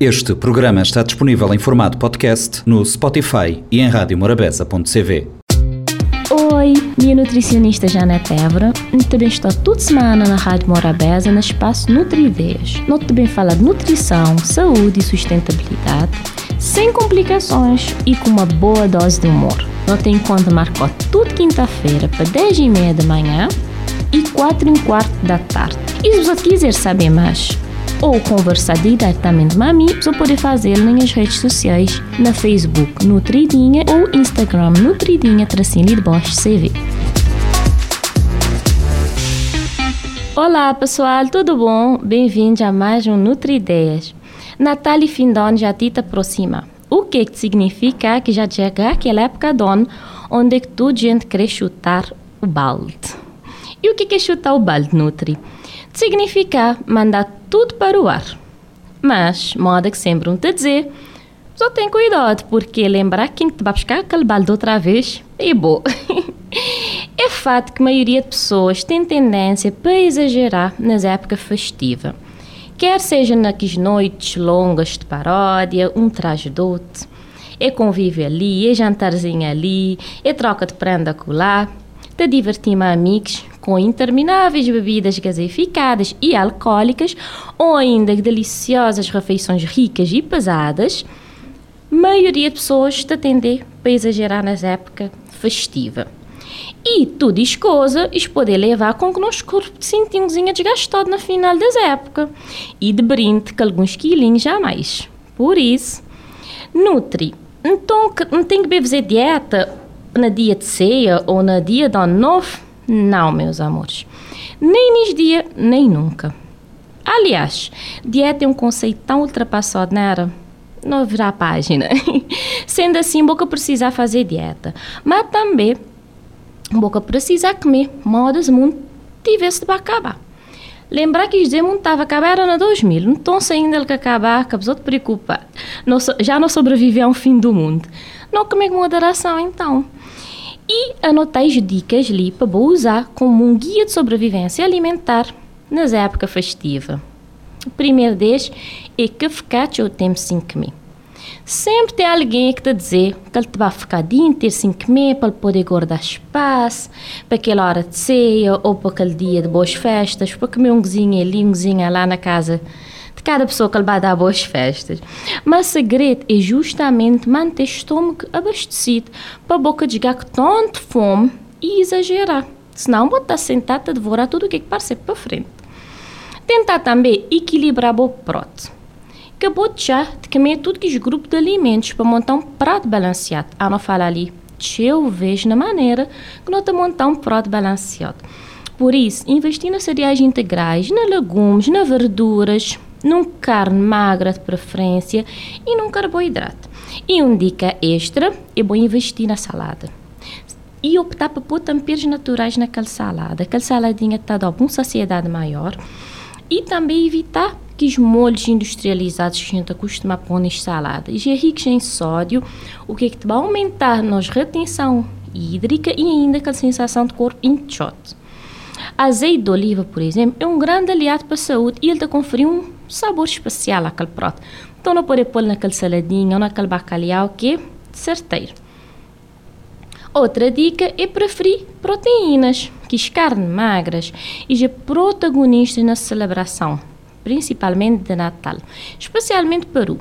Este programa está disponível em formato podcast no Spotify e em radiomorabeza.cv. Oi, minha nutricionista Janete Évora. Também estou toda semana na Rádio Morabeza no espaço Nutri-Ideias. Nós também fala de nutrição, saúde e sustentabilidade, sem complicações e com uma boa dose de humor. Nós tem conta marcou tudo quinta-feira para 10 e meia da manhã e 4 e um quarto da tarde. E se você quiser saber mais, ou conversar diretamente com a mim, você pode fazer nas redes sociais, na Facebook Nutridinha ou Instagram Nutridinha tracinho de Bosch CV. Olá pessoal, tudo bom? Bem-vindos a mais um Nutri Ideias. Natal e fim de já te aproxima. O que, que significa que já chega aquela época do ano onde é toda gente quer chutar o balde. E o que é chutar o balde, Nutri? Significa mandar tudo para o ar. Mas, moda que sempre um te dizer, só tem cuidado, porque lembrar quem te vai buscar aquele balde outra vez é bom. é fato que a maioria de pessoas tem tendência para exagerar nas épocas festivas. Quer seja naquelas noites longas de paródia, um traje dote, é convívio ali, é jantarzinho ali, é troca de prenda colar, te divertir a amigos com intermináveis bebidas gaseificadas e alcoólicas ou ainda deliciosas refeições ricas e pesadas, maioria de pessoas te atender para exagerar nas épocas festiva. E tudo isso coisa, isso poder levar com que nosso corpo se sinta desgastado no final das épocas e de brinde com alguns quilinhos a mais. Por isso, nutri. Então, não tem que fazer dieta na dia de ceia ou na dia de ano novo? Não, meus amores. Nem nesse dia, nem nunca. Aliás, dieta é um conceito tão ultrapassado, não era? Não virar página. Sendo assim, boca precisa fazer dieta. Mas também, boca precisa comer, modas mundo tivesse para acabar. Lembrar que dizer mundo estava acabar era na 2000, então ainda ele que acabar, que a pessoa te preocupa. Já não sobreviveu a um fim do mundo. Não comer com moderação, então e anotei as dicas ali para usar como um guia de sobrevivência alimentar nas épocas festivas. O primeiro deles é que ficar o tempo sem comer. Sempre tem alguém que te dizer que ele te vai ficar dia inteiro sem comer para poder guardar espaço para aquela hora de ceia ou para aquele dia de boas festas, para comer um cozinha ali, um cozinha lá na casa de cada pessoa que ele vai dar boas festas. Mas o segredo é justamente manter o estômago abastecido para a boca de gato tanto fome e exagerar. Senão, vou estar sentado a devorar tudo o que, é que para frente. Tentar também equilibrar o prato. Acabou de já de comer tudo que os grupos de alimentos para montar um prato balanceado. A não falar ali, eu vejo na maneira que não está montar um prato balanceado. Por isso, investir nas cereais integrais, nas legumes, nas verduras, num carne magra de preferência e num carboidrato. E uma dica extra é bom investir na salada. E optar por pôr temperos naturais naquela salada. Aquela saladinha está dando uma saciedade maior. E também evitar que os molhos industrializados que a gente costuma pôr nas saladas. É ricos em sódio, o que é que vai aumentar a nossa retenção hídrica e ainda aquela sensação de corpo inchado. Azeite de oliva, por exemplo, é um grande aliado para a saúde e ele te confere um sabor especial àquele prato. Então não pode pôr naquele saladinho ou naquele bacalhau que é certeiro. Outra dica é preferir proteínas, que as carnes magras e já protagonistas na celebração, principalmente de Natal, especialmente Peru.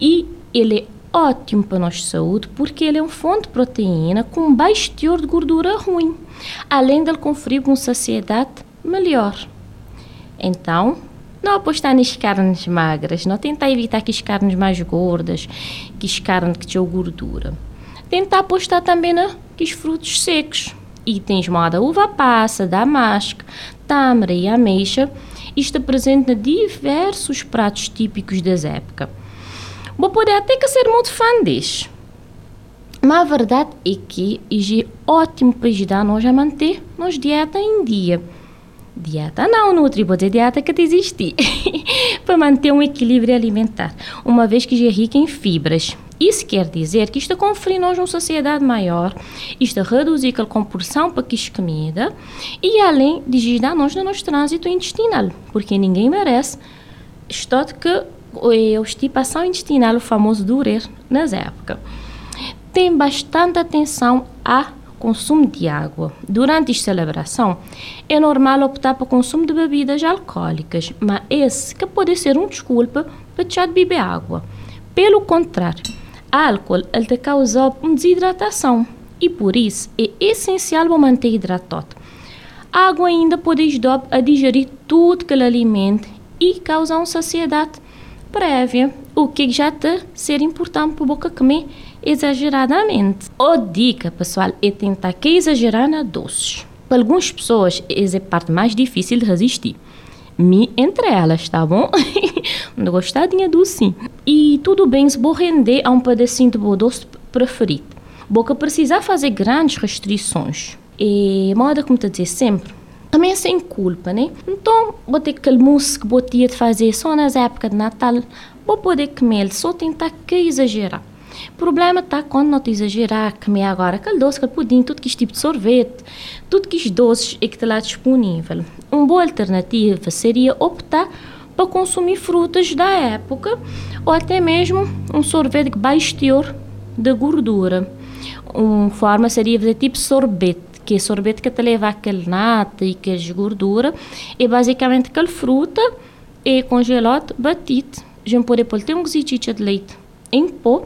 E ele é ótimo para a nossa saúde porque ele é uma fonte de proteína com baixo teor de gordura ruim, além de ele conferir uma saciedade melhor. Então, não apostar nas carnes magras, não tentar evitar que as carnes mais gordas, que as carnes que tinham gordura. Tentar apostar também na que os frutos secos. Itens moda uva passa, damasco, tâmara e ameixa. É presente diversos pratos típicos das épocas. Vou poder até que ser muito fã deste. Mas a verdade é que é ótimo para ajudar-nos a manter nossa dieta em dia dieta não, Nutri, vou dizer dieta que te existe, para manter um equilíbrio alimentar, uma vez que é rica em fibras. Isso quer dizer que isto confere-nos uma sociedade maior, isto reduzir a compulsão para que comida e além de ajudar-nos no nosso trânsito intestinal, porque ninguém merece estar que é a estipação intestinal, o famoso durer, nas épocas. Tem bastante atenção a consumo de água. Durante a celebração, é normal optar por consumo de bebidas alcoólicas, mas esse que pode ser uma desculpa para deixar de beber água. Pelo contrário, álcool ele te causa uma desidratação e por isso é essencial manter hidratado. A água ainda pode ajudar a digerir tudo que ele alimenta e causar uma saciedade prévia, o que já te ser importante para boca comer exageradamente. A dica, pessoal, é tentar que exagerar na doce. Para algumas pessoas, essa é a parte mais difícil de resistir. Me entre elas, tá bom? Não gostadinha doce. E tudo bem se vou render a um pedacinho de bom doce preferido. Boca precisar fazer grandes restrições. E moda, como te dizer sempre, também é sem culpa, né? Então, vou ter aquele mousse que vou ter de fazer só nas épocas de Natal, vou poder comer, só tentar que exagerar. O problema está quando não te exagerar, comer agora aquele doce, aquele pudim, tudo que este tipo de sorvete, tudo que os doces é que está lá disponível. Uma boa alternativa seria optar para consumir frutas da época ou até mesmo um sorvete baixo teor de gordura. Uma forma seria fazer tipo sorvete, que é sorvete que te leva aquele nata e aquelas gordura, é basicamente aquela fruta é congelado, batido. A gente pode pôr um gozitinho de leite em pó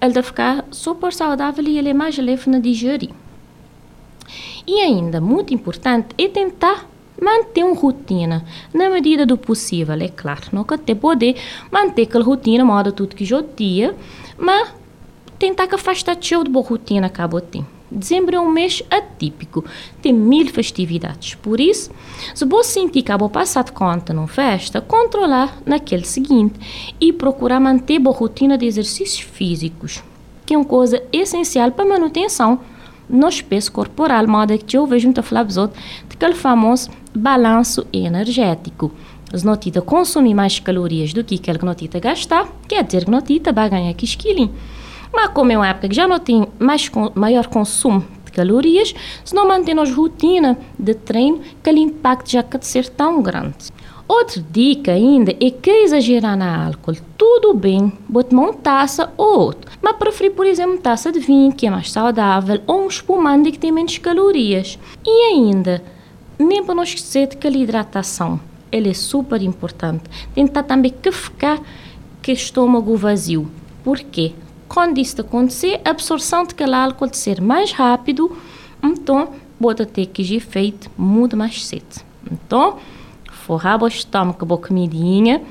ele deve ficar super saudável e ele é mais leve na digerir. E ainda, muito importante, é tentar manter uma rotina na medida do possível, é claro. Nunca te poder manter aquela rotina, moda tudo que já dia, mas tentar que afastar de boa rotina que acabou de Dezembro é um mês atípico, tem mil festividades. Por isso, se você sentir que passar de conta numa festa, controlar naquele seguinte e procurar manter boa rotina de exercícios físicos, que é uma coisa essencial para a manutenção no peso corporal, modo que eu vejo muito falar de aquele famoso balanço energético. Se não consumir mais calorias do que aquele que não gastar, quer dizer que não vai ganhar 15 quilinhos. Mas como é uma época que já não tem mais, maior consumo de calorias, se não mantemos rotina de treino, aquele impacto já pode ser tão grande. Outra dica ainda é que exagerar na álcool. Tudo bem, botar uma taça ou outra, mas preferir, por exemplo, taça de vinho, que é mais saudável, ou um espumante que tem menos calorias. E ainda, nem para não esquecer de que a hidratação ele é super importante. Tentar também que ficar o estômago vazio. Por quê? Quando isso acontecer, a absorção de de ser mais rápido, então pode ter que ser feito muito mais cedo. Então, forrar o estômago com a comidinha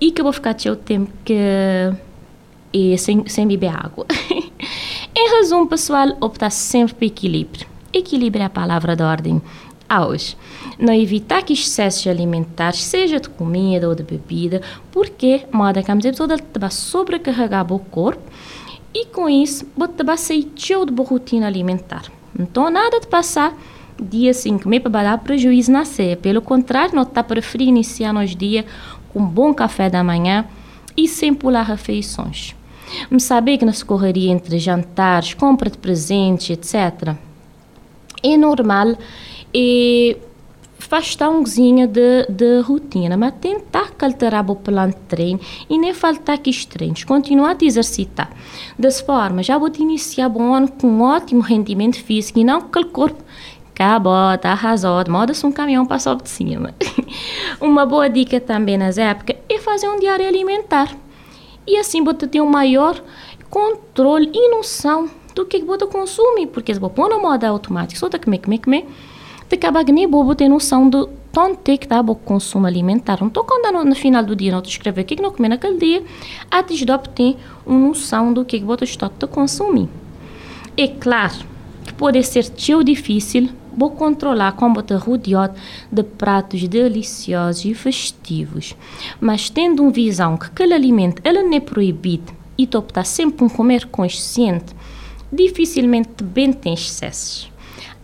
e que vou ficar o tempo que e sem, sem beber água. em resumo, pessoal, optar sempre por equilíbrio. Equilíbrio é a palavra de ordem hoje. Não evitar que excessos alimentares, seja de comida ou de bebida, porque moda que a toda vai sobrecarregar o corpo e com isso você vai sair de boa rotina alimentar. Então, nada de passar dia assim comer para dar prejuízo na ceia. Pelo contrário, não está preferir iniciar nos dias com um bom café da manhã e sem pular refeições. Me saber que nas correria entre jantares, compra de presentes, etc. É normal e faz tãozinha de, de rotina, mas tentar alterar o plano de treino e nem faltar que os treinos, continuar a exercitar. Dessa forma, já vou te iniciar bom ano com um ótimo rendimento físico e não aquele corpo cabota, arrasado, moda-se um caminhão passou de cima. Uma boa dica também nas épocas é fazer um diário alimentar. E assim você ter um maior controle e noção do que você consome, porque se você pôr na moda automática, só tá comer, comer, comer, acaba que nem bobo ter noção do tanto que está o consumo alimentar. Não estou quando no, final do dia te escrever o que, não comer naquele dia, antes de obter uma noção do que, você está a consumir. É claro que pode ser tão difícil vou controlar como te rodeado de pratos deliciosos e festivos. Mas tendo uma visão que aquele alimento ele não é proibido e tu sempre um comer consciente, dificilmente bem tem excessos.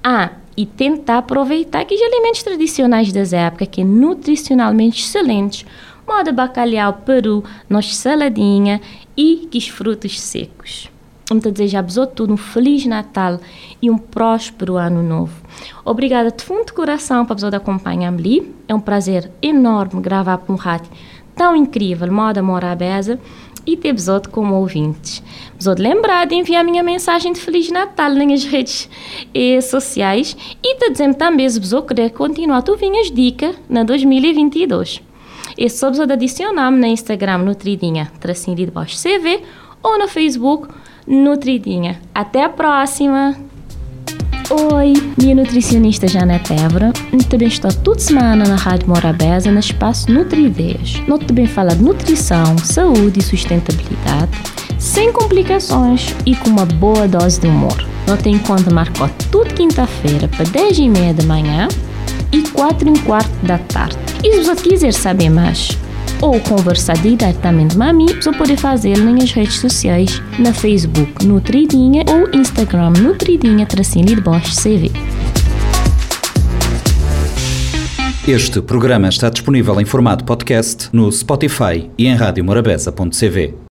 Ah, e tentar aproveitar aqueles alimentos tradicionais das épocas, que é nutricionalmente excelentes, moda bacalhau, peru, nossa saladinha e que frutos secos. Vamos desejar-vos tudo um Feliz Natal e um próspero Ano Novo. Obrigada de fundo de coração para vos acompanhar-me ali. É um prazer enorme gravar para um rádio tão incrível, moda morabeza, e ter episódio como ouvintes. Episódio lembrar de enviar minha mensagem de Feliz Natal nas redes eh, sociais e te dizer também se você querer continuar tu vinhas dica na 2022. Esse só precisa adicionar-me na Instagram Nutridinha, tracinho de CV, ou no Facebook Nutridinha. Até a próxima! Oi, minha nutricionista Janete Évora. Também estou toda semana na Rádio Morabeza, no espaço Nutrideias. Nós também fala de nutrição, saúde e sustentabilidade, sem complicações e com uma boa dose de humor. Nós tem conta marcou toda quinta-feira para 10 e meia da manhã e 4 e um quarto da tarde. E se você quiser saber mais ou conversar diretamente comigo, você pode fazer nas redes sociais, na Facebook Nutridinha ou Instagram Nutridinha tracinho de Bosch CV. Este programa está disponível em formato podcast no Spotify e em radiomorabeza.cv.